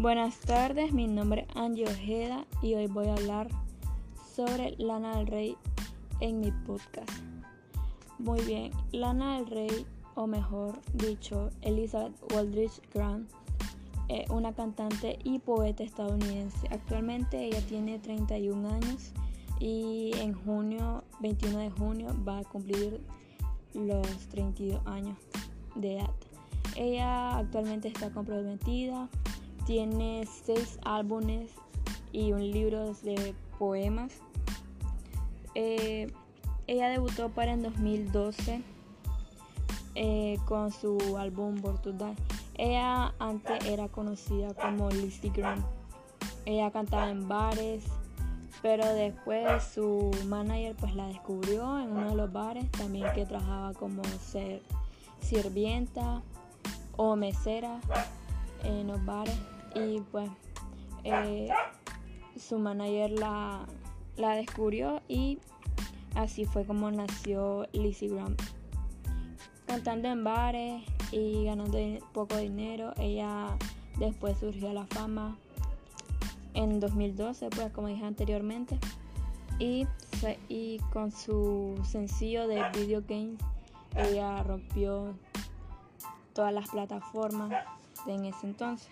Buenas tardes, mi nombre es Angie Ojeda y hoy voy a hablar sobre Lana del Rey en mi podcast. Muy bien, Lana del Rey, o mejor dicho, Elizabeth Waldridge Grant, es una cantante y poeta estadounidense. Actualmente ella tiene 31 años y en junio, 21 de junio, va a cumplir los 32 años de edad. Ella actualmente está comprometida, tiene seis álbumes y un libro de poemas. Eh, ella debutó para en 2012 eh, con su álbum Born to Die. Ella antes era conocida como Lizzie Grant. Ella cantaba en bares, pero después su manager pues la descubrió en uno de los bares, también que trabajaba como ser sirvienta o mesera en los bares y pues eh, su manager la, la, descubrió y así fue como nació Lizzie Graham. Cantando en bares y ganando poco dinero, ella después surgió a la fama en 2012, pues como dije anteriormente, y, y con su sencillo de video games, ella rompió todas las plataformas en ese entonces.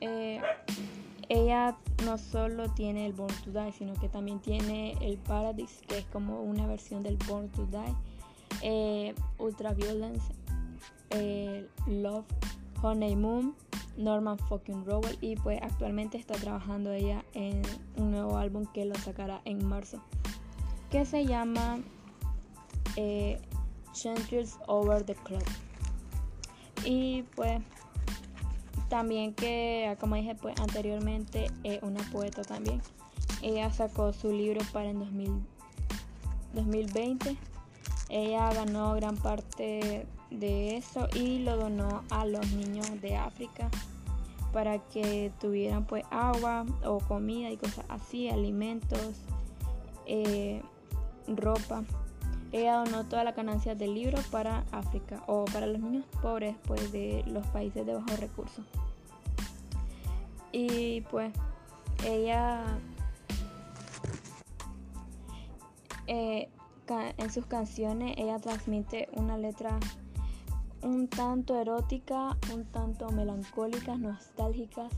Eh, ella no solo tiene el Born to Die, sino que también tiene el Paradise, que es como una versión del Born to Die, eh, Ultraviolence, eh, Love, Honeymoon, Norman fucking Rowell y pues actualmente está trabajando ella en un nuevo álbum que lo sacará en marzo, que se llama eh, Over the Club. Y pues también que, como dije pues anteriormente, es una poeta también. Ella sacó su libro para el 2020. Ella ganó gran parte de eso y lo donó a los niños de África para que tuvieran pues agua o comida y cosas así, alimentos, eh, ropa. Ella donó toda la ganancia del libro para África o para los niños pobres pues de los países de bajos recursos. Y pues ella eh, en sus canciones ella transmite una letra un tanto erótica, un tanto melancólicas, nostálgicas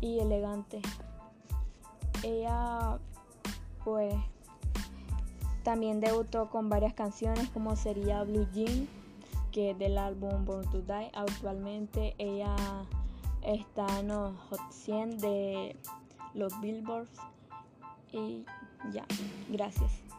y elegantes. Ella pues también debutó con varias canciones como sería Blue Jean, que es del álbum Born to Die. Actualmente ella está en los Hot 100 de los Billboards. Y ya, gracias.